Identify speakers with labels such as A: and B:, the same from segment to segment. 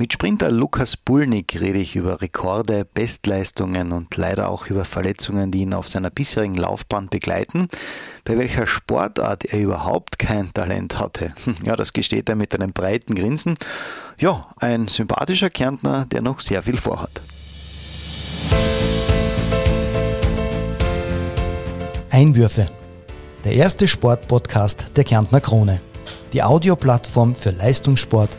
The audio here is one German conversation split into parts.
A: Mit Sprinter Lukas Bulnik rede ich über Rekorde, Bestleistungen und leider auch über Verletzungen, die ihn auf seiner bisherigen Laufbahn begleiten. Bei welcher Sportart er überhaupt kein Talent hatte. Ja, das gesteht er mit einem breiten Grinsen. Ja, ein sympathischer Kärntner, der noch sehr viel vorhat.
B: Einwürfe. Der erste Sportpodcast der Kärntner Krone. Die Audioplattform für Leistungssport,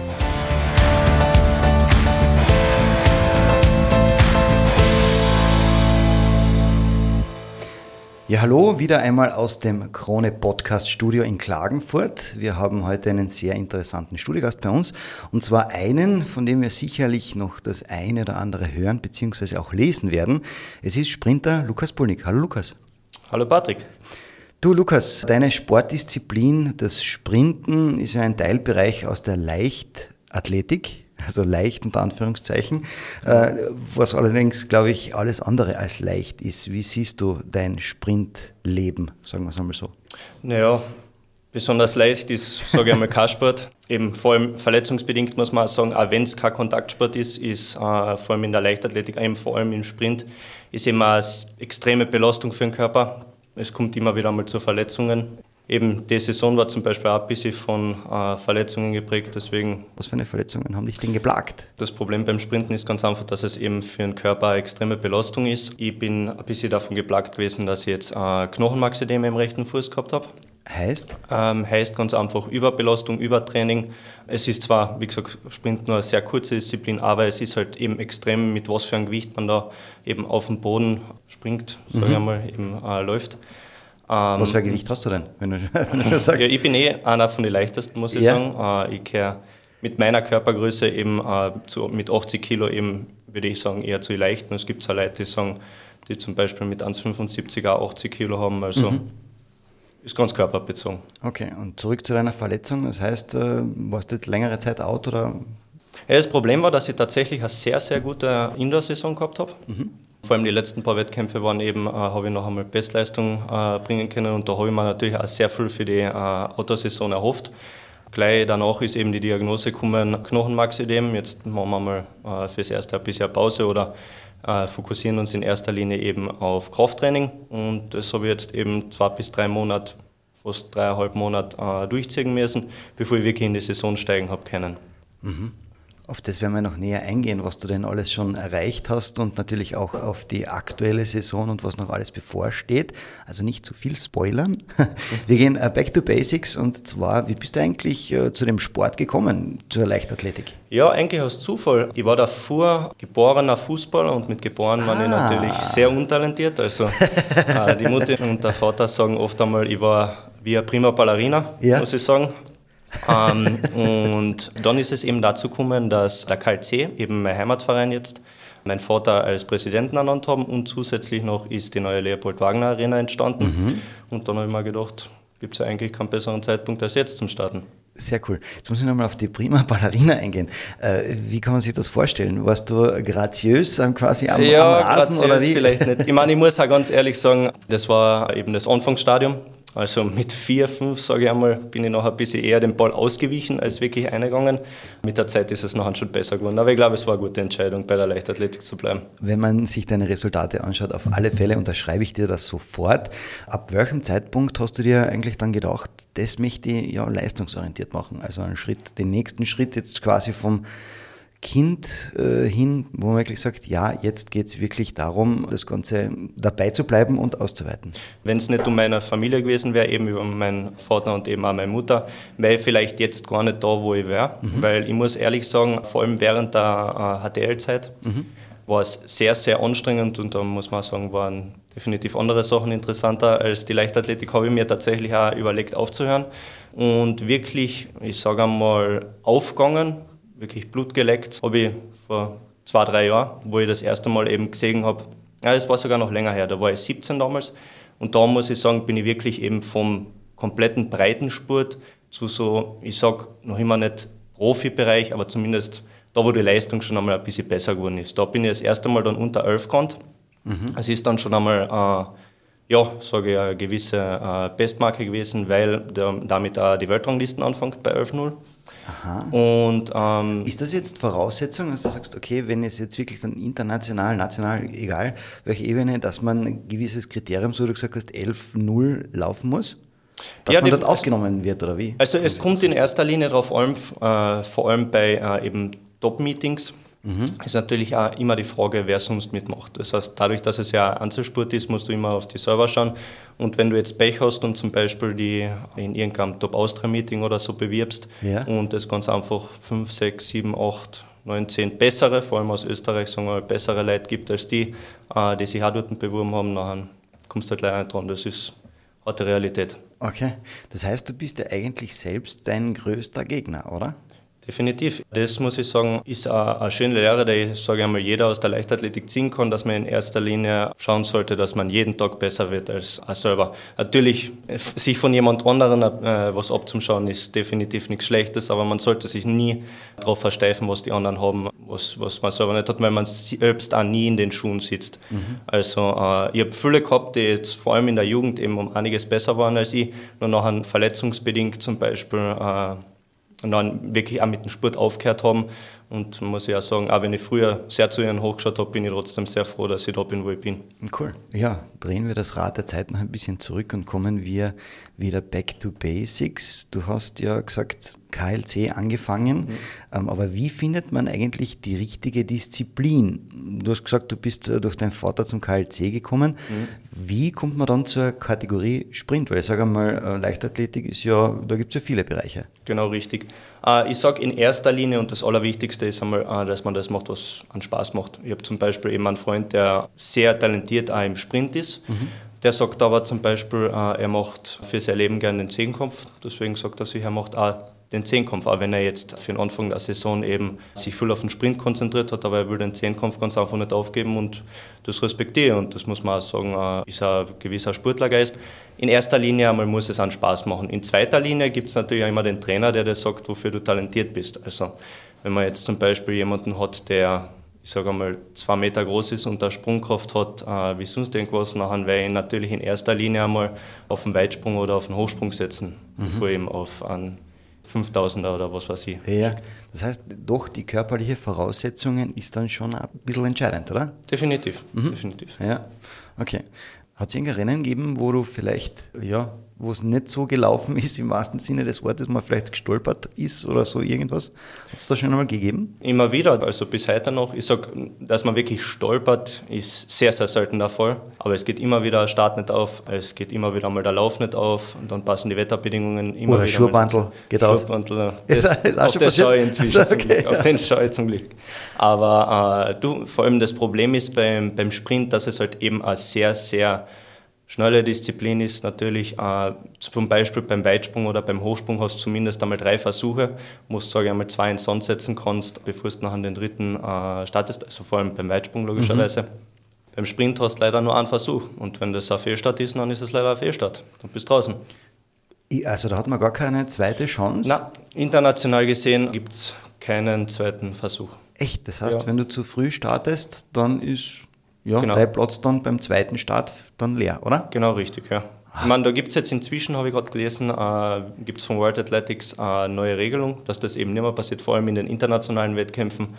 A: Ja, hallo, wieder einmal aus dem Krone Podcast Studio in Klagenfurt. Wir haben heute einen sehr interessanten Studiogast bei uns und zwar einen, von dem wir sicherlich noch das eine oder andere hören bzw. auch lesen werden. Es ist Sprinter Lukas Pulnik. Hallo Lukas.
C: Hallo Patrick.
A: Du Lukas, deine Sportdisziplin, das Sprinten, ist ja ein Teilbereich aus der Leichtathletik also leicht unter Anführungszeichen, äh, was allerdings, glaube ich, alles andere als leicht ist. Wie siehst du dein Sprintleben, sagen wir es einmal so?
C: Naja, besonders leicht ist, sage ich einmal, kein Sport. Eben vor allem verletzungsbedingt muss man auch sagen, auch wenn es kein Kontaktsport ist, ist äh, vor allem in der Leichtathletik, eben vor allem im Sprint, ist immer eine extreme Belastung für den Körper. Es kommt immer wieder mal zu Verletzungen. Eben die Saison war zum Beispiel auch ein bisschen von äh, Verletzungen geprägt, deswegen.
A: Was für eine Verletzungen haben dich denn geplagt?
C: Das Problem beim Sprinten ist ganz einfach, dass es eben für den Körper eine extreme Belastung ist. Ich bin ein bisschen davon geplagt gewesen, dass ich jetzt äh, Knochenmarksedeme im rechten Fuß gehabt habe.
A: Heißt?
C: Ähm, heißt ganz einfach Überbelastung, Übertraining. Es ist zwar, wie gesagt, Sprint nur eine sehr kurze Disziplin, aber es ist halt eben extrem, mit was für einem Gewicht man da eben auf dem Boden springt, sage mhm. ich mal, eben äh, läuft.
A: Ähm, Was für ein Gewicht hast du denn, wenn du,
C: wenn du sagst? Ja, ich bin eh einer von den leichtesten, muss ich ja. sagen. Äh, ich gehöre mit meiner Körpergröße eben äh, zu, mit 80 Kilo eben, würde ich sagen, eher zu den leichten. Es gibt auch Leute, die sagen, die zum Beispiel mit 1,75 auch 80 Kilo haben. Also mhm. ist ganz körperbezogen.
A: Okay, und zurück zu deiner Verletzung. Das heißt, äh, warst du jetzt längere Zeit out oder?
C: Ja, das Problem war, dass ich tatsächlich eine sehr, sehr gute Indoor-Saison gehabt habe. Mhm. Vor allem die letzten paar Wettkämpfe waren eben, äh, habe ich noch einmal Bestleistung äh, bringen können und da habe ich mir natürlich auch sehr viel für die äh, Autosaison erhofft. Gleich danach ist eben die Diagnose gekommen, Knochenmarksedem. Jetzt machen wir mal äh, fürs erste ein bisschen Pause oder äh, fokussieren uns in erster Linie eben auf Krafttraining und das habe ich jetzt eben zwei bis drei Monate, fast dreieinhalb Monate äh, durchziehen müssen, bevor ich wirklich in die Saison steigen habe können.
A: Mhm. Auf das werden wir noch näher eingehen, was du denn alles schon erreicht hast und natürlich auch auf die aktuelle Saison und was noch alles bevorsteht. Also nicht zu viel spoilern. Wir gehen äh, back to basics und zwar, wie bist du eigentlich äh, zu dem Sport gekommen, zur Leichtathletik?
C: Ja, eigentlich aus Zufall. Ich war davor geborener Fußballer und mit geboren ah. war ich natürlich sehr untalentiert. Also äh, die Mutter und der Vater sagen oft einmal, ich war wie eine prima Ballerina, ja. muss ich sagen ähm, und dann ist es eben dazu gekommen, dass der KLC, eben mein Heimatverein jetzt, meinen Vater als Präsidenten ernannt haben und zusätzlich noch ist die neue Leopold Wagner Arena entstanden. Mhm. Und dann habe ich mir gedacht, gibt es ja eigentlich keinen besseren Zeitpunkt als jetzt zum Starten.
A: Sehr cool. Jetzt muss ich nochmal auf die prima Ballerina eingehen. Äh, wie kann man sich das vorstellen? Warst du graziös quasi am,
C: ja,
A: am
C: Rasen oder wie? vielleicht nicht. Ich meine, ich muss auch ganz ehrlich sagen, das war eben das Anfangsstadium. Also mit vier, fünf, sage ich einmal, bin ich noch ein bisschen eher dem Ball ausgewichen als wirklich eingegangen. Mit der Zeit ist es nachher schon besser geworden. Aber ich glaube, es war eine gute Entscheidung, bei der Leichtathletik zu bleiben.
A: Wenn man sich deine Resultate anschaut, auf alle Fälle unterschreibe ich dir das sofort. Ab welchem Zeitpunkt hast du dir eigentlich dann gedacht, das möchte ich ja leistungsorientiert machen? Also einen Schritt, den nächsten Schritt jetzt quasi vom Kind äh, hin, wo man wirklich sagt, ja, jetzt geht es wirklich darum, das Ganze dabei zu bleiben und auszuweiten.
C: Wenn es nicht um meine Familie gewesen wäre, eben über meinen Vater und eben auch meine Mutter, wäre ich vielleicht jetzt gar nicht da, wo ich wäre. Mhm. Weil ich muss ehrlich sagen, vor allem während der äh, HTL-Zeit mhm. war es sehr, sehr anstrengend und da muss man sagen, waren definitiv andere Sachen interessanter als die Leichtathletik, habe ich mir tatsächlich auch überlegt aufzuhören. Und wirklich, ich sage einmal, aufgegangen wirklich Blut geleckt, habe ich vor zwei, drei Jahren, wo ich das erste Mal eben gesehen habe. Ja, das war sogar noch länger her, da war ich 17 damals. Und da muss ich sagen, bin ich wirklich eben vom kompletten Breitensport zu so, ich sag noch immer nicht Profibereich, aber zumindest da wo die Leistung schon einmal ein bisschen besser geworden ist. Da bin ich das erste Mal dann unter 11 gekommen. Mhm. Es ist dann schon einmal, äh, ja, sage ich, eine gewisse äh, Bestmarke gewesen, weil der, damit auch die Weltranglisten anfängt bei 11.0.
A: Aha. Und, ähm, ist das jetzt Voraussetzung, dass du sagst, okay, wenn es jetzt wirklich dann international, national, egal welche Ebene, dass man ein gewisses Kriterium, so du gesagt hast, 11.0 laufen muss? Dass ja, man dort aufgenommen wird, oder wie?
C: Also es kommt in erster Linie darauf an, äh, vor allem bei äh, eben Top-Meetings, mhm. ist natürlich auch immer die Frage, wer sonst mitmacht. Das heißt, dadurch, dass es ja Einzelsport ist, musst du immer auf die Server schauen. Und wenn du jetzt Pech hast und zum Beispiel die in irgendeinem Top-Austria-Meeting oder so bewirbst ja. und es ganz einfach 5, 6, 7, 8, 9, 10 bessere, vor allem aus Österreich, sagen wir mal, bessere Leute gibt als die, äh, die sich auch dort beworben haben, dann kommst du halt leider nicht dran. Das ist harte Realität.
A: Okay, das heißt, du bist ja eigentlich selbst dein größter Gegner, oder?
C: Definitiv. Das muss ich sagen, ist eine schöne Lehre, die, sage ich einmal, jeder aus der Leichtathletik ziehen kann, dass man in erster Linie schauen sollte, dass man jeden Tag besser wird als selber. Natürlich, sich von jemand anderem äh, was abzuschauen, ist definitiv nichts Schlechtes, aber man sollte sich nie darauf versteifen, was die anderen haben, was, was man selber nicht hat, weil man selbst auch nie in den Schuhen sitzt. Mhm. Also, äh, ich habe viele gehabt, die jetzt vor allem in der Jugend eben um einiges besser waren als ich, nur nachher verletzungsbedingt zum Beispiel. Und dann wirklich auch mit dem Sport aufgehört haben. Und muss ich auch sagen, auch wenn ich früher sehr zu ihnen hochgeschaut habe, bin ich trotzdem sehr froh, dass ich da bin, wo ich bin.
A: Cool. Ja, drehen wir das Rad der Zeit noch ein bisschen zurück und kommen wir wieder back to basics. Du hast ja gesagt, KLC angefangen. Mhm. Ähm, aber wie findet man eigentlich die richtige Disziplin? Du hast gesagt, du bist äh, durch deinen Vater zum KLC gekommen. Mhm. Wie kommt man dann zur Kategorie Sprint? Weil ich sage einmal, äh, Leichtathletik ist ja, da gibt es ja viele Bereiche.
C: Genau, richtig. Äh, ich sage in erster Linie, und das Allerwichtigste ist einmal, dass man das macht, was an Spaß macht. Ich habe zum Beispiel eben einen Freund, der sehr talentiert auch im Sprint ist. Mhm. Der sagt aber zum Beispiel, er macht für sein Leben gerne den Zehnkampf. Deswegen sagt er sich, er macht auch den Zehnkampf, auch wenn er jetzt für den Anfang der Saison eben sich voll auf den Sprint konzentriert hat, aber er will den Zehnkampf ganz einfach nicht aufgeben und das respektiere und das muss man auch sagen, äh, ist ein gewisser Sportlergeist. In erster Linie einmal muss es einen Spaß machen. In zweiter Linie gibt es natürlich auch immer den Trainer, der dir sagt, wofür du talentiert bist. Also wenn man jetzt zum Beispiel jemanden hat, der ich sage einmal, zwei Meter groß ist und eine Sprungkraft hat äh, wie sonst irgendwas, dann werde ich ihn natürlich in erster Linie einmal auf den Weitsprung oder auf den Hochsprung setzen, mhm. bevor ihm auf einen 5000er oder was weiß ich.
A: Ja, das heißt, doch die körperliche Voraussetzungen ist dann schon ein bisschen entscheidend, oder?
C: Definitiv, mhm. definitiv.
A: Ja, okay. Hat es irgendein Rennen gegeben, wo du vielleicht ja, wo es nicht so gelaufen ist, im wahrsten Sinne des Wortes, man vielleicht gestolpert ist oder so irgendwas? Hat es da schon einmal gegeben?
C: Immer wieder, also bis heute noch. Ich sage, dass man wirklich stolpert, ist sehr, sehr selten der Fall. Aber es geht immer wieder der Start nicht auf, es geht immer wieder mal der Lauf nicht auf und dann passen die Wetterbedingungen immer
A: oder
C: wieder.
A: Schuhbandel geht auf.
C: Schuhbandel, das, das auf das schaue ich inzwischen, also okay, auf den schaue ich zum Glück. Aber äh, du, vor allem das Problem ist beim, beim Sprint, dass es halt eben ein sehr, sehr Schnelle Disziplin ist natürlich, äh, zum Beispiel beim Weitsprung oder beim Hochsprung hast du zumindest einmal drei Versuche, musst sage ich einmal zwei in Sand setzen kannst, bevor du nachher den dritten äh, startest, also vor allem beim Weitsprung logischerweise. Mhm. Beim Sprint hast du leider nur einen Versuch und wenn das ein Fehlstart ist, dann ist es leider ein Fehlstart. Dann bist du draußen.
A: Also da hat man gar keine zweite Chance?
C: Nein, international gesehen gibt es keinen zweiten Versuch.
A: Echt? Das heißt, ja. wenn du zu früh startest, dann ist ja, genau. dein Platz dann beim zweiten Start dann leer, oder?
C: Genau, richtig, ja. Ich meine, da gibt es jetzt inzwischen, habe ich gerade gelesen, äh, gibt es von World Athletics eine neue Regelung, dass das eben nicht mehr passiert, vor allem in den internationalen Wettkämpfen.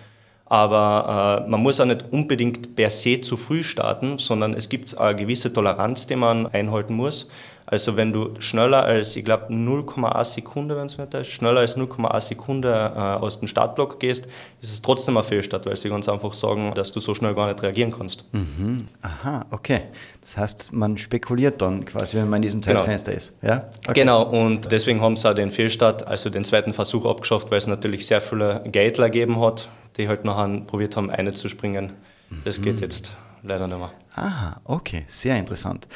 C: Aber äh, man muss auch nicht unbedingt per se zu früh starten, sondern es gibt eine gewisse Toleranz, die man einhalten muss. Also wenn du schneller als, ich glaube 0,1 Sekunde, wenn es nicht ist, schneller als 0,1 Sekunde äh, aus dem Startblock gehst, ist es trotzdem ein Fehlstart, weil sie ganz einfach sagen, dass du so schnell gar nicht reagieren kannst.
A: Mhm. Aha, okay. Das heißt, man spekuliert dann quasi, wenn man in diesem genau. Zeitfenster genau. ist. Ja?
C: Okay. Genau, und deswegen haben sie auch den Fehlstart, also den zweiten Versuch abgeschafft, weil es natürlich sehr viele Geitler gegeben hat, die halt nachher probiert haben, eine zu springen. Das mhm. geht jetzt leider nicht mehr.
A: Aha, okay, sehr interessant.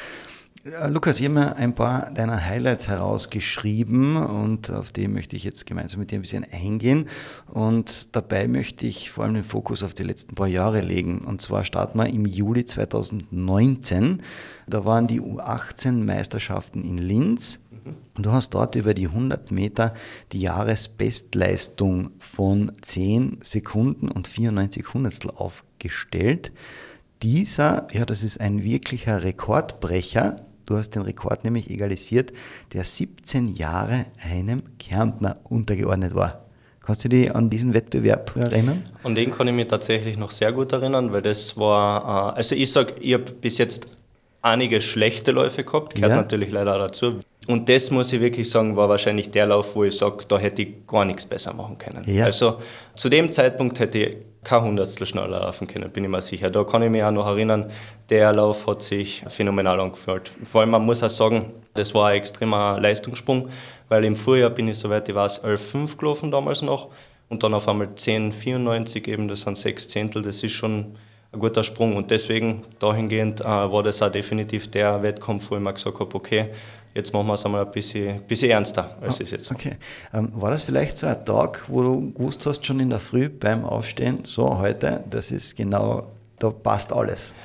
A: Lukas, ich habe mir ein paar deiner Highlights herausgeschrieben und auf die möchte ich jetzt gemeinsam mit dir ein bisschen eingehen. Und dabei möchte ich vor allem den Fokus auf die letzten paar Jahre legen. Und zwar starten wir im Juli 2019. Da waren die U18-Meisterschaften in Linz. Und du hast dort über die 100 Meter die Jahresbestleistung von 10 Sekunden und 94 Hundertstel aufgestellt. Dieser, ja, das ist ein wirklicher Rekordbrecher. Du hast den Rekord nämlich egalisiert, der 17 Jahre einem Kärntner untergeordnet war. Kannst du dich an diesen Wettbewerb erinnern?
C: An den kann ich mich tatsächlich noch sehr gut erinnern, weil das war, äh, also ich sage, ich habe bis jetzt einige schlechte Läufe gehabt, gehört ja. natürlich leider dazu. Und das muss ich wirklich sagen, war wahrscheinlich der Lauf, wo ich sage, da hätte ich gar nichts besser machen können. Ja. Also zu dem Zeitpunkt hätte ich kein Hundertstel schneller laufen können, bin ich mir sicher. Da kann ich mich auch noch erinnern, der Lauf hat sich phänomenal angefühlt. Vor allem, man muss auch sagen, das war ein extremer Leistungssprung, weil im Vorjahr bin ich, soweit ich weiß, 11,5 gelaufen damals noch und dann auf einmal 10,94 eben, das sind sechs Zehntel, das ist schon ein guter Sprung und deswegen dahingehend äh, war das auch definitiv der Wettkampf, wo ich mir gesagt habe, okay, jetzt machen wir es einmal ein bisschen, bisschen ernster, als
A: oh,
C: es jetzt.
A: Okay. Ähm, war das vielleicht so ein Tag, wo du gewusst hast, schon in der Früh beim Aufstehen, so heute, das ist genau, da passt alles?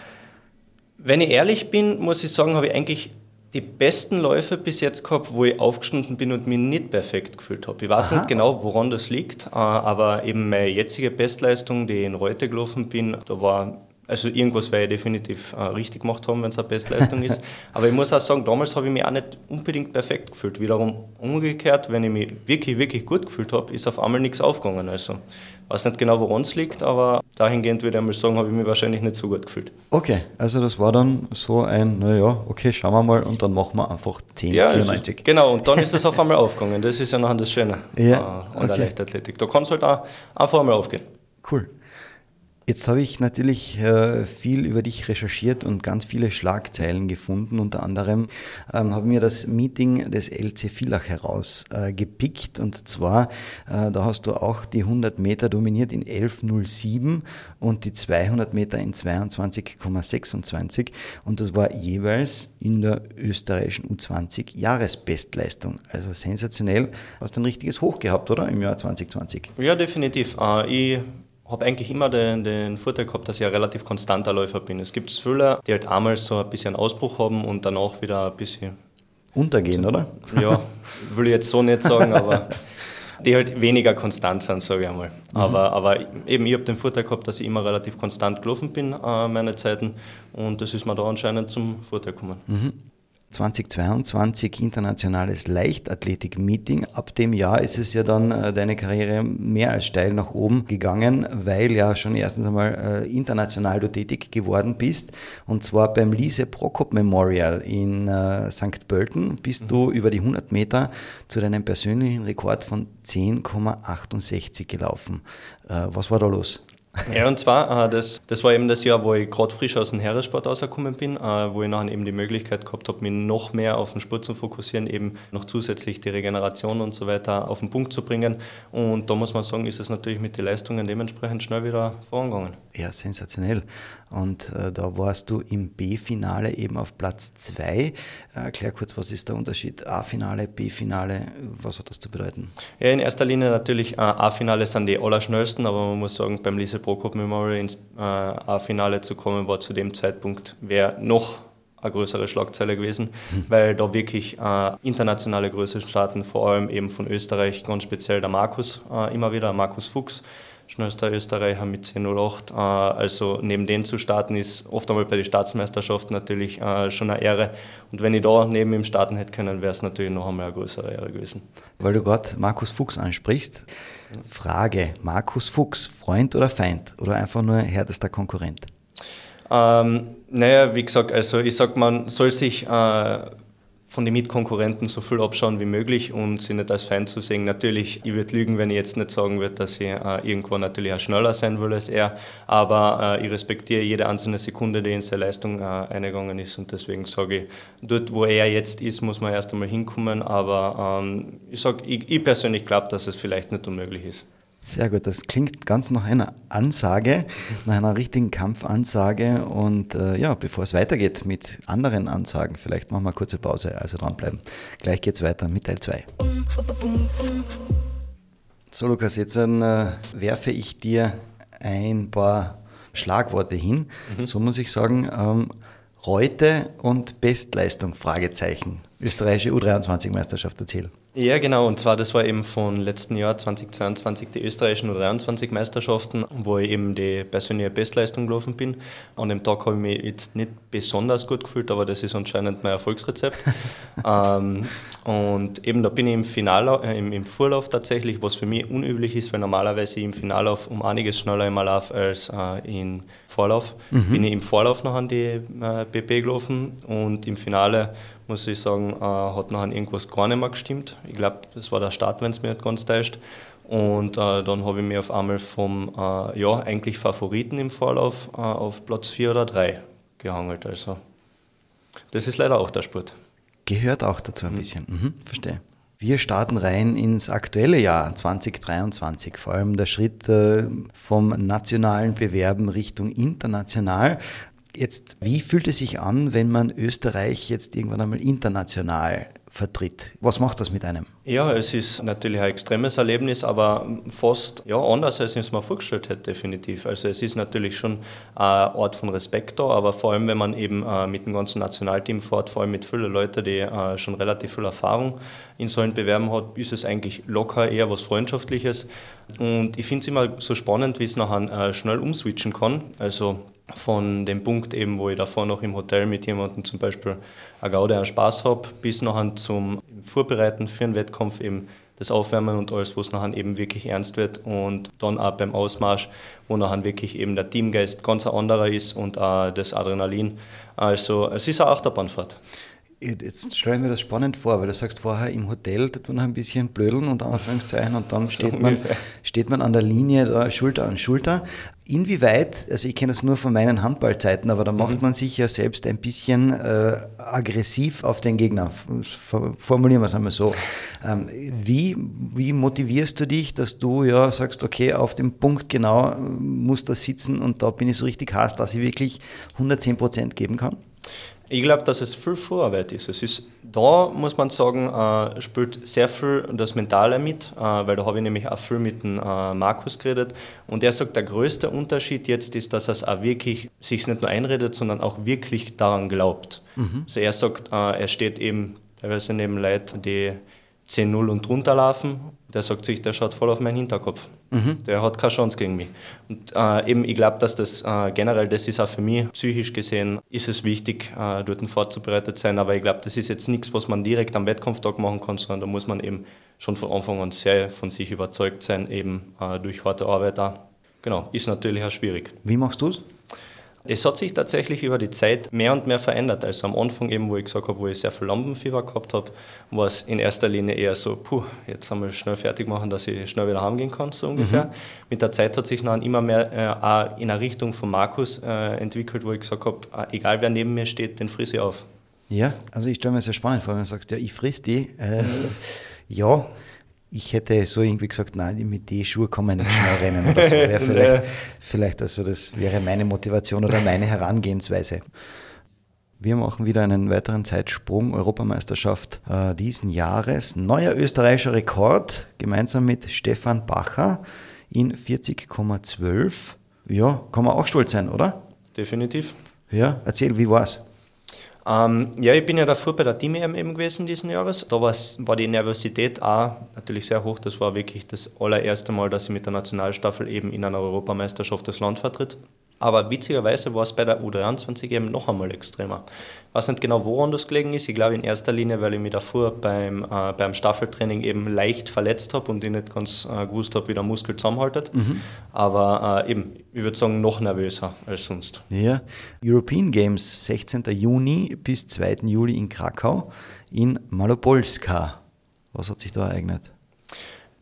C: Wenn ich ehrlich bin, muss ich sagen, habe ich eigentlich die besten Läufe bis jetzt gehabt, wo ich aufgestanden bin und mich nicht perfekt gefühlt habe. Ich weiß Aha. nicht genau, woran das liegt, äh, aber eben meine jetzige Bestleistung, die ich in Reute gelaufen bin, da war also irgendwas werde ich definitiv äh, richtig gemacht haben, wenn es eine Bestleistung ist. Aber ich muss auch sagen, damals habe ich mich auch nicht unbedingt perfekt gefühlt. Wiederum umgekehrt, wenn ich mich wirklich, wirklich gut gefühlt habe, ist auf einmal nichts aufgegangen. Also ich weiß nicht genau, woran es liegt, aber dahingehend würde ich einmal sagen, habe ich mich wahrscheinlich nicht so gut gefühlt.
A: Okay, also das war dann so ein, naja, okay, schauen wir mal und dann machen wir einfach 10, ja, 94.
C: Ist, genau, und dann ist es auf einmal aufgegangen. Das ist ja nachher das Schöne ja, äh, an der Leichtathletik. Da kann es halt auch einfach einmal aufgehen.
A: Cool. Jetzt habe ich natürlich äh, viel über dich recherchiert und ganz viele Schlagzeilen gefunden. Unter anderem ähm, habe mir das Meeting des LC Villach herausgepickt. Äh, und zwar, äh, da hast du auch die 100 Meter dominiert in 11.07 und die 200 Meter in 22,26. Und das war jeweils in der österreichischen U20 Jahresbestleistung. Also sensationell. Hast du ein richtiges Hoch gehabt, oder? Im Jahr 2020?
C: Ja, definitiv. Ich habe eigentlich immer den, den, Vorteil gehabt, dass ich ein relativ konstanter Läufer bin. Es gibt viele, die halt einmal so ein bisschen Ausbruch haben und danach wieder ein bisschen
A: untergehen, oder?
C: Ja, will ich jetzt so nicht sagen, aber die halt weniger konstant sind, sage ich einmal. Mhm. Aber, aber eben, ich habe den Vorteil gehabt, dass ich immer relativ konstant gelaufen bin, äh, meine Zeiten, und das ist mir da anscheinend zum Vorteil gekommen.
A: Mhm. 2022 internationales Leichtathletik-Meeting. Ab dem Jahr ist es ja dann äh, deine Karriere mehr als steil nach oben gegangen, weil ja schon erstens einmal äh, international du tätig geworden bist. Und zwar beim Lise Prokop Memorial in äh, St. Pölten bist mhm. du über die 100 Meter zu deinem persönlichen Rekord von 10,68 gelaufen. Äh, was war da los?
C: Ja, und zwar, äh, das, das war eben das Jahr, wo ich gerade frisch aus dem Heeresport rausgekommen bin, äh, wo ich nachher eben die Möglichkeit gehabt habe, mich noch mehr auf den Sport zu fokussieren, eben noch zusätzlich die Regeneration und so weiter auf den Punkt zu bringen. Und da muss man sagen, ist es natürlich mit den Leistungen dementsprechend schnell wieder vorangegangen.
A: Ja, sensationell. Und äh, da warst du im B-Finale eben auf Platz 2. Äh, erklär kurz, was ist der Unterschied? A-Finale, B-Finale, was hat das zu bedeuten?
C: Ja, in erster Linie natürlich A-Finale sind die allerschnellsten, aber man muss sagen, beim Lise Prokop Memorial ins äh, A-Finale zu kommen, war zu dem Zeitpunkt, wäre noch eine größere Schlagzeile gewesen, mhm. weil da wirklich äh, internationale Größe starten, vor allem eben von Österreich, ganz speziell der Markus, äh, immer wieder, Markus Fuchs, schnellster Österreicher mit 10.08. Äh, also neben denen zu starten ist oft einmal bei den Staatsmeisterschaften natürlich äh, schon eine Ehre. Und wenn ich da neben ihm starten hätte können, wäre es natürlich noch einmal eine größere Ehre gewesen.
A: Weil du gerade Markus Fuchs ansprichst. Frage, Markus Fuchs, Freund oder Feind oder einfach nur härtester Konkurrent?
C: Ähm, naja, wie gesagt, also ich sage, man soll sich äh, von den Mitkonkurrenten so viel abschauen wie möglich und sie nicht als Feind zu sehen. Natürlich, ich würde lügen, wenn ich jetzt nicht sagen würde, dass ich äh, irgendwo natürlich auch schneller sein will als er, aber äh, ich respektiere jede einzelne Sekunde, die in seine Leistung äh, eingegangen ist und deswegen sage ich, dort, wo er jetzt ist, muss man erst einmal hinkommen, aber ähm, ich sage, ich, ich persönlich glaube, dass es vielleicht nicht unmöglich ist.
A: Sehr gut, das klingt ganz nach einer Ansage, nach einer richtigen Kampfansage. Und äh, ja, bevor es weitergeht mit anderen Ansagen, vielleicht machen wir eine kurze Pause, also dranbleiben. Gleich geht es weiter mit Teil 2. So, Lukas, jetzt äh, werfe ich dir ein paar Schlagworte hin. Mhm. So muss ich sagen, ähm, Reute und Bestleistung, Fragezeichen. Österreichische U23-Meisterschaft erzählt.
C: Ja, genau. Und zwar, das war eben von letzten Jahr 2022 die österreichischen U23-Meisterschaften, wo ich eben die persönliche Bestleistung gelaufen bin. An dem Tag habe ich mich jetzt nicht besonders gut gefühlt, aber das ist anscheinend mein Erfolgsrezept. ähm, und eben da bin ich im Finale, äh, im, im, Vorlauf tatsächlich, was für mich unüblich ist, weil normalerweise ich im Finalauf um einiges schneller immer laufe als äh, im Vorlauf. Mhm. Bin ich im Vorlauf noch an die äh, BP gelaufen und im Finale muss ich sagen, äh, hat nachher irgendwas gar nicht mehr gestimmt. Ich glaube, das war der Start, wenn es mir nicht ganz täuscht. Und äh, dann habe ich mich auf einmal vom äh, ja, eigentlich Favoriten im Vorlauf äh, auf Platz 4 oder 3 gehangelt. Also das ist leider auch der Sport.
A: Gehört auch dazu ein mhm. bisschen. Mhm, verstehe. Wir starten rein ins aktuelle Jahr 2023, vor allem der Schritt äh, vom nationalen Bewerben Richtung international. Jetzt, wie fühlt es sich an, wenn man Österreich jetzt irgendwann einmal international vertritt? Was macht das mit einem?
C: Ja, es ist natürlich ein extremes Erlebnis, aber fast ja, anders, als ich es mir vorgestellt hätte, definitiv. Also es ist natürlich schon ein Ort von Respekt da, aber vor allem, wenn man eben äh, mit dem ganzen Nationalteam fährt, vor allem mit vielen Leuten, die äh, schon relativ viel Erfahrung in solchen Bewerben hat, ist es eigentlich locker eher was Freundschaftliches. Und ich finde es immer so spannend, wie es nachher äh, schnell umswitchen kann. Also von dem Punkt eben, wo ich davor noch im Hotel mit jemandem zum Beispiel eine Gaude an Spaß habe, bis nachher zum Vorbereiten für einen Wettkampf eben das Aufwärmen und alles, wo es nachher eben wirklich ernst wird und dann auch beim Ausmarsch, wo nachher wirklich eben der Teamgeist ganz ein anderer ist und auch das Adrenalin. Also es ist eine Achterbahnfahrt.
A: Jetzt stelle ich mir das spannend vor, weil du sagst vorher im Hotel tut man noch ein bisschen blödeln und Anführungszeichen und dann steht man, steht man an der Linie da Schulter an Schulter. Inwieweit, also ich kenne das nur von meinen Handballzeiten, aber da macht mhm. man sich ja selbst ein bisschen äh, aggressiv auf den Gegner. Formulieren wir es einmal so. Ähm, wie, wie motivierst du dich, dass du ja sagst, okay, auf dem Punkt genau muss das sitzen und da bin ich so richtig heiß, dass ich wirklich 110 Prozent geben kann?
C: Ich glaube, dass es viel Vorarbeit ist. Es ist da, muss man sagen, äh, spielt sehr viel das Mentale mit, äh, weil da habe ich nämlich auch viel mit dem äh, Markus geredet. Und er sagt, der größte Unterschied jetzt ist, dass er es auch wirklich sich nicht nur einredet, sondern auch wirklich daran glaubt. Mhm. Also er sagt, äh, er steht eben teilweise neben Leuten, die 10-0 und drunter laufen der sagt sich, der schaut voll auf meinen Hinterkopf. Mhm. Der hat keine Chance gegen mich. Und äh, eben, ich glaube, dass das äh, generell, das ist auch für mich, psychisch gesehen, ist es wichtig, äh, dort vorzubereitet sein. Aber ich glaube, das ist jetzt nichts, was man direkt am Wettkampftag machen kann, sondern da muss man eben schon von Anfang an sehr von sich überzeugt sein, eben äh, durch harte Arbeit auch. Genau, ist natürlich auch schwierig.
A: Wie machst du es?
C: Es hat sich tatsächlich über die Zeit mehr und mehr verändert. Also am Anfang eben, wo ich gesagt habe, wo ich sehr viel Lampenfieber gehabt habe, war es in erster Linie eher so, puh, jetzt einmal schnell fertig machen, dass ich schnell wieder heimgehen kann, so ungefähr. Mhm. Mit der Zeit hat sich dann immer mehr äh, auch in eine Richtung von Markus äh, entwickelt, wo ich gesagt habe, äh, egal wer neben mir steht, den friss ich auf.
A: Ja, also ich stelle mir sehr spannend vor, wenn du sagst, ja, ich friss die. Äh, ja, ich hätte so irgendwie gesagt, nein, mit den Schuhen kann man nicht schnell rennen oder so. Wäre vielleicht, vielleicht also das wäre meine Motivation oder meine Herangehensweise. Wir machen wieder einen weiteren Zeitsprung, Europameisterschaft äh, diesen Jahres. Neuer österreichischer Rekord, gemeinsam mit Stefan Bacher in 40,12. Ja, kann man auch stolz sein, oder?
C: Definitiv.
A: Ja, erzähl, wie war's?
C: Ähm, ja, ich bin ja davor bei der Team-EM eben gewesen diesen Jahres. Da war die Nervosität auch natürlich sehr hoch. Das war wirklich das allererste Mal, dass ich mit der Nationalstaffel eben in einer Europameisterschaft das Land vertritt. Aber witzigerweise war es bei der U23 eben noch einmal extremer. Ich weiß nicht genau, woran das gelegen ist. Ich glaube in erster Linie, weil ich mich davor beim, äh, beim Staffeltraining eben leicht verletzt habe und ich nicht ganz äh, gewusst habe, wie der Muskel zusammenhaltet. Mhm. Aber äh, eben, ich würde sagen, noch nervöser als sonst.
A: Ja, European Games 16. Juni bis 2. Juli in Krakau in Malopolska. Was hat sich da ereignet?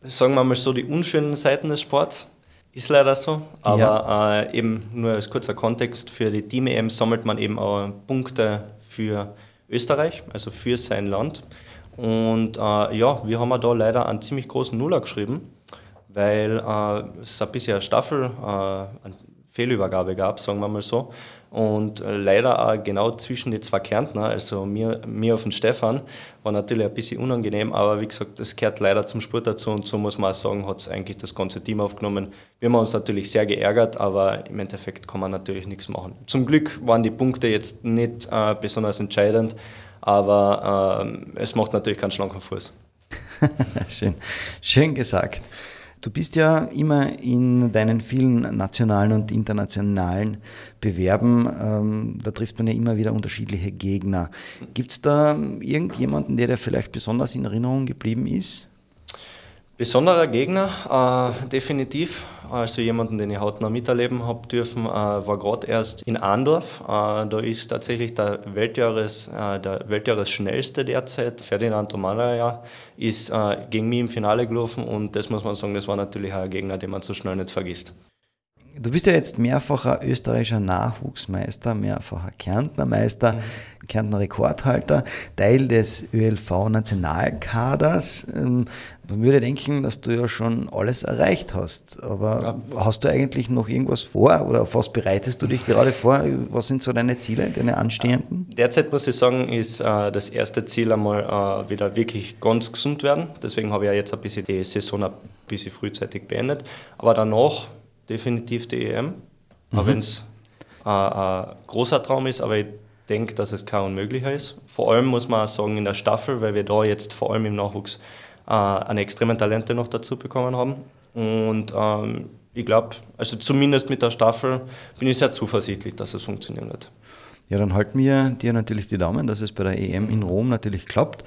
C: Sagen wir mal so die unschönen Seiten des Sports. Ist leider so, aber ja. äh, eben nur als kurzer Kontext, für die Team-EM sammelt man eben auch Punkte für Österreich, also für sein Land. Und äh, ja, wir haben da leider einen ziemlich großen Nuller geschrieben, weil äh, es ein bisschen eine Staffel, äh, Fehlübergabe gab, sagen wir mal so. Und äh, leider auch genau zwischen die zwei Kärntner, also mir, mir auf den Stefan, war natürlich ein bisschen unangenehm, aber wie gesagt, das gehört leider zum Sport dazu und so muss man auch sagen, hat es eigentlich das ganze Team aufgenommen. Wir haben uns natürlich sehr geärgert, aber im Endeffekt kann man natürlich nichts machen. Zum Glück waren die Punkte jetzt nicht äh, besonders entscheidend, aber ähm, es macht natürlich keinen schlanken Fuß.
A: schön, schön gesagt. Du bist ja immer in deinen vielen nationalen und internationalen Bewerben, ähm, da trifft man ja immer wieder unterschiedliche Gegner. Gibt es da irgendjemanden, der dir vielleicht besonders in Erinnerung geblieben ist?
C: Besonderer Gegner, äh, definitiv. Also jemanden, den ich hautnah miterleben habe dürfen, äh, war gerade erst in Andorf. Äh, da ist tatsächlich der Weltjahres, äh, der Weltjahresschnellste derzeit, Ferdinand Omalaya, ist äh, gegen mich im Finale gelaufen und das muss man sagen, das war natürlich ein Gegner, den man so schnell nicht vergisst.
A: Du bist ja jetzt mehrfacher österreichischer Nachwuchsmeister, mehrfacher Kärntner Meister, mhm. Kärntner Rekordhalter, Teil des ÖLV-Nationalkaders. Ähm, man würde denken, dass du ja schon alles erreicht hast. Aber ja. hast du eigentlich noch irgendwas vor oder auf was bereitest du dich gerade vor? Was sind so deine Ziele, deine anstehenden?
C: Derzeit muss ich sagen, ist äh, das erste Ziel einmal äh, wieder wirklich ganz gesund werden. Deswegen habe ich ja jetzt ein bisschen die Saison ein bisschen frühzeitig beendet. Aber danach definitiv die EM. Mhm. Auch wenn es äh, ein großer Traum ist, aber ich denke, dass es kein unmöglicher ist. Vor allem muss man auch sagen in der Staffel, weil wir da jetzt vor allem im Nachwuchs äh, eine extremen Talente noch dazu bekommen haben. Und ähm, ich glaube, also zumindest mit der Staffel bin ich sehr zuversichtlich, dass es funktionieren wird.
A: Ja, dann halten wir dir natürlich die Daumen, dass es bei der EM in Rom natürlich klappt.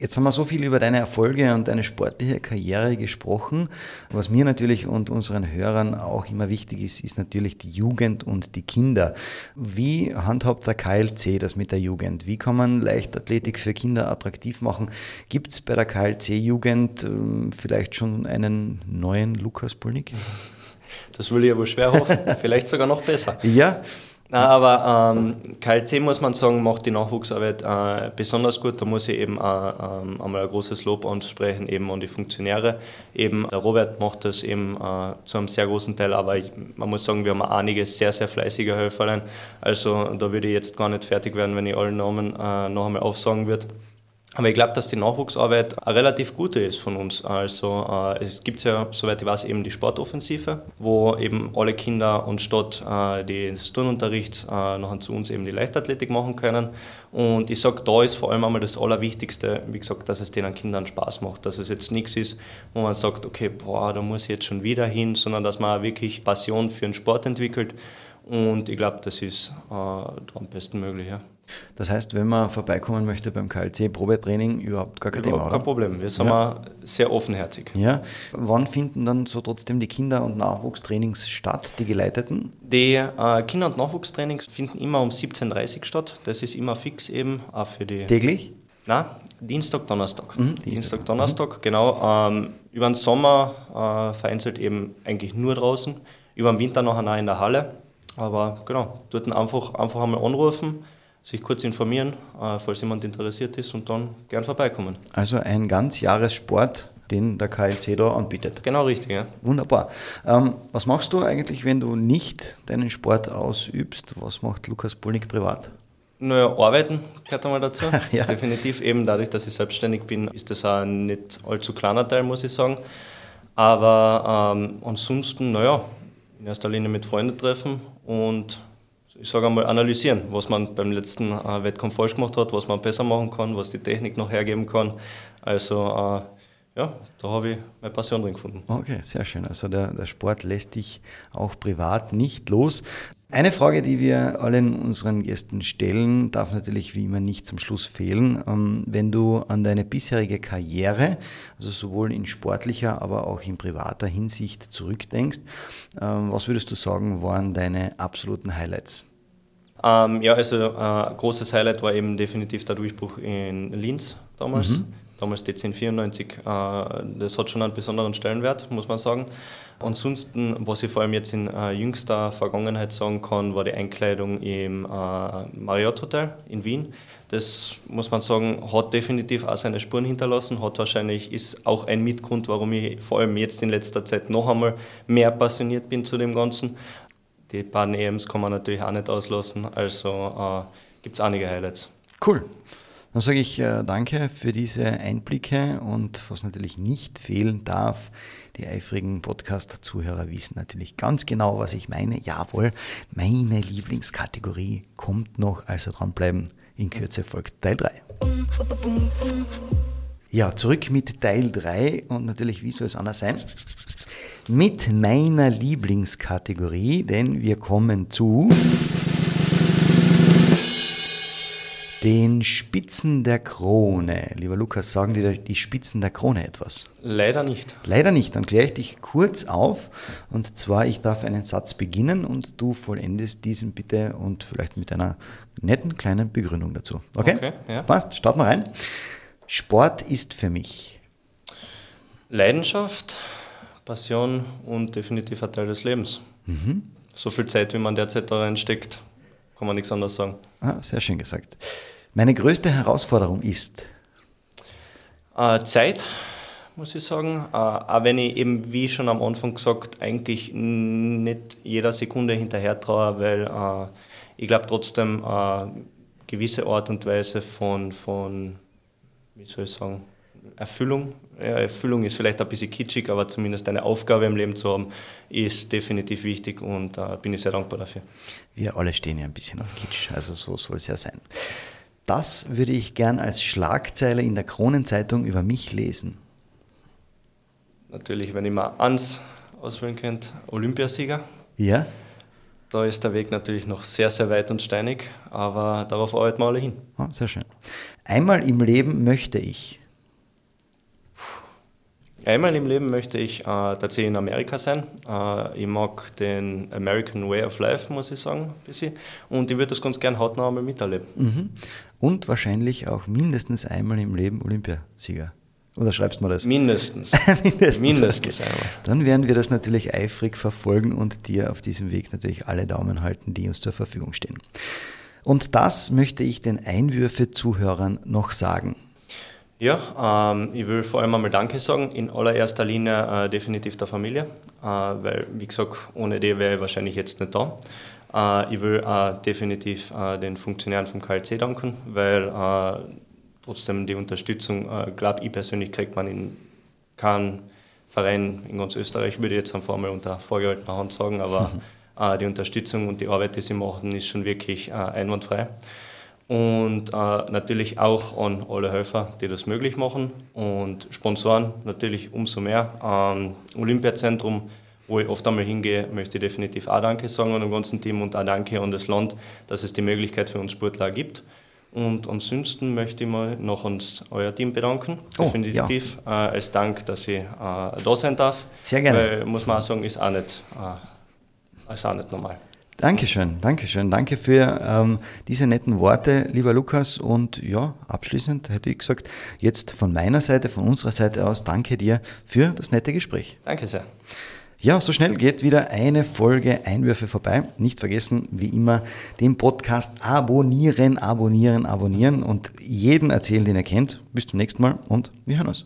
A: Jetzt haben wir so viel über deine Erfolge und deine sportliche Karriere gesprochen. Was mir natürlich und unseren Hörern auch immer wichtig ist, ist natürlich die Jugend und die Kinder. Wie handhabt der KLC das mit der Jugend? Wie kann man Leichtathletik für Kinder attraktiv machen? Gibt es bei der KLC-Jugend ähm, vielleicht schon einen neuen Lukas Polnick?
C: Das will ich aber schwer hoffen. vielleicht sogar noch besser.
A: Ja,
C: Nein, aber ähm, KLC muss man sagen, macht die Nachwuchsarbeit äh, besonders gut. Da muss ich eben äh, ähm, einmal ein großes Lob ansprechen, eben an die Funktionäre. Eben der Robert macht das eben äh, zu einem sehr großen Teil, aber ich, man muss sagen, wir haben einige sehr, sehr fleißige Helferlein. Also da würde ich jetzt gar nicht fertig werden, wenn ich alle Namen äh, noch einmal aufsagen würde. Aber ich glaube, dass die Nachwuchsarbeit eine relativ gute ist von uns. Also äh, es gibt ja, soweit ich weiß, eben die Sportoffensive, wo eben alle Kinder und statt äh, des Turnunterrichts äh, nachher zu uns eben die Leichtathletik machen können. Und ich sage, da ist vor allem einmal das Allerwichtigste, wie gesagt, dass es den Kindern Spaß macht, dass es jetzt nichts ist, wo man sagt, okay, boah, da muss ich jetzt schon wieder hin, sondern dass man wirklich Passion für den Sport entwickelt. Und ich glaube, das ist äh, am besten möglich. Ja.
A: Das heißt, wenn man vorbeikommen möchte beim KLC-Probetraining, überhaupt gar kein
C: überhaupt
A: Thema,
C: kein Problem. Wir sind ja. sehr offenherzig.
A: Ja. Wann finden dann so trotzdem die Kinder- und Nachwuchstrainings statt, die geleiteten?
C: Die äh, Kinder- und Nachwuchstrainings finden immer um 17.30 Uhr statt. Das ist immer fix eben, auch für die...
A: Täglich?
C: Nein, Dienstag, Donnerstag. Mhm, Dienstag, Dienstag, Donnerstag, mhm. genau. Ähm, über den Sommer äh, vereinzelt eben eigentlich nur draußen. Über den Winter nachher auch in der Halle. Aber genau, dort einfach, einfach einmal anrufen sich kurz informieren, äh, falls jemand interessiert ist und dann gern vorbeikommen.
A: Also ein ganz Jahressport, den der KLC da anbietet.
C: Genau richtig, ja.
A: Wunderbar. Ähm, was machst du eigentlich, wenn du nicht deinen Sport ausübst? Was macht Lukas Polnick privat?
C: Naja, arbeiten gehört einmal dazu. ja. Definitiv. Eben dadurch, dass ich selbstständig bin, ist das auch ein nicht allzu kleiner Teil, muss ich sagen. Aber ähm, ansonsten, naja, in erster Linie mit Freunden treffen und ich sage einmal, analysieren, was man beim letzten äh, Wettkampf falsch gemacht hat, was man besser machen kann, was die Technik noch hergeben kann. Also äh, ja, da habe ich meine Passion drin gefunden.
A: Okay, sehr schön. Also der, der Sport lässt dich auch privat nicht los. Eine Frage, die wir allen unseren Gästen stellen, darf natürlich wie immer nicht zum Schluss fehlen. Ähm, wenn du an deine bisherige Karriere, also sowohl in sportlicher, aber auch in privater Hinsicht zurückdenkst, ähm, was würdest du sagen, waren deine absoluten Highlights?
C: Ähm, ja, also äh, ein großes Highlight war eben definitiv der Durchbruch in Linz damals. Mhm. Damals die 1094. Äh, das hat schon einen besonderen Stellenwert, muss man sagen. Ansonsten, was ich vor allem jetzt in äh, jüngster Vergangenheit sagen kann, war die Einkleidung im äh, Marriott Hotel in Wien. Das muss man sagen, hat definitiv auch seine Spuren hinterlassen, hat wahrscheinlich, ist auch ein Mitgrund, warum ich vor allem jetzt in letzter Zeit noch einmal mehr passioniert bin zu dem Ganzen die beiden EMs kann man natürlich auch nicht auslassen. Also äh, gibt es einige Highlights.
A: Cool. Dann sage ich äh, danke für diese Einblicke und was natürlich nicht fehlen darf, die eifrigen Podcast-Zuhörer wissen natürlich ganz genau, was ich meine. Jawohl, meine Lieblingskategorie kommt noch, also dranbleiben. In Kürze folgt Teil 3. Ja, zurück mit Teil 3 und natürlich, wie soll es anders sein? Mit meiner Lieblingskategorie, denn wir kommen zu den Spitzen der Krone. Lieber Lukas, sagen dir die Spitzen der Krone etwas?
C: Leider nicht.
A: Leider nicht. Dann kläre ich dich kurz auf. Und zwar, ich darf einen Satz beginnen und du vollendest diesen bitte und vielleicht mit einer netten kleinen Begründung dazu. Okay?
C: Okay, ja.
A: Passt, starten wir rein. Sport ist für mich.
C: Leidenschaft, Passion und definitiv ein Teil des Lebens. So viel Zeit, wie man derzeit da reinsteckt, kann man nichts anderes sagen.
A: Ah, sehr schön gesagt. Meine größte Herausforderung ist.
C: Äh, Zeit, muss ich sagen. Äh, auch wenn ich eben, wie schon am Anfang gesagt, eigentlich nicht jeder Sekunde hinterher traue, weil äh, ich glaube trotzdem äh, gewisse Art und Weise von, von, wie soll ich sagen, Erfüllung. Ja, Erfüllung ist vielleicht ein bisschen kitschig, aber zumindest eine Aufgabe im Leben zu haben, ist definitiv wichtig und äh, bin ich sehr dankbar dafür.
A: Wir alle stehen ja ein bisschen auf Kitsch, also so soll es ja sein. Das würde ich gern als Schlagzeile in der Kronenzeitung über mich lesen.
C: Natürlich, wenn ich mal eins auswählen könnte, Olympiasieger.
A: Ja?
C: Da ist der Weg natürlich noch sehr, sehr weit und steinig, aber darauf arbeiten wir alle hin.
A: Ah, sehr schön. Einmal im Leben möchte ich.
C: Einmal im Leben möchte ich äh, tatsächlich in Amerika sein. Äh, ich mag den American Way of Life, muss ich sagen, ein bisschen. Und ich würde das ganz gern hautnah einmal miterleben.
A: Mhm. Und wahrscheinlich auch mindestens einmal im Leben Olympiasieger. Oder schreibst du mir das?
C: Mindestens.
A: Mindestens.
C: Mindestens einmal.
A: Dann werden wir das natürlich eifrig verfolgen und dir auf diesem Weg natürlich alle Daumen halten, die uns zur Verfügung stehen. Und das möchte ich den Einwürfe-Zuhörern noch sagen.
C: Ja, ähm, ich will vor allem einmal Danke sagen. In allererster Linie äh, definitiv der Familie, äh, weil, wie gesagt, ohne die wäre ich wahrscheinlich jetzt nicht da. Äh, ich will äh, definitiv äh, den Funktionären vom KLC danken, weil äh, trotzdem die Unterstützung, glaube ich persönlich, kriegt man in keinem Verein in ganz Österreich, würde ich jetzt einfach mal unter vorgehaltener Hand sagen, aber die Unterstützung und die Arbeit, die sie machen, ist schon wirklich einwandfrei. Und äh, natürlich auch an alle Helfer, die das möglich machen. Und Sponsoren natürlich umso mehr. Ähm, Olympiazentrum, wo ich oft einmal hingehe, möchte ich definitiv auch Danke sagen an dem ganzen Team und auch Danke an das Land, dass es die Möglichkeit für uns Sportler gibt. Und ansonsten möchte ich mal noch uns euer Team bedanken.
A: Oh,
C: definitiv äh, als Dank, dass ich äh, da sein darf.
A: Sehr gerne.
C: Weil, muss man auch sagen, ist auch nicht, äh, ist auch nicht normal.
A: Dankeschön, Dankeschön. Danke für ähm, diese netten Worte, lieber Lukas. Und ja, abschließend hätte ich gesagt, jetzt von meiner Seite, von unserer Seite aus, danke dir für das nette Gespräch.
C: Danke sehr.
A: Ja, so schnell geht wieder eine Folge Einwürfe vorbei. Nicht vergessen, wie immer, den Podcast abonnieren, abonnieren, abonnieren und jeden erzählen, den ihr kennt. Bis zum nächsten Mal und wir hören uns.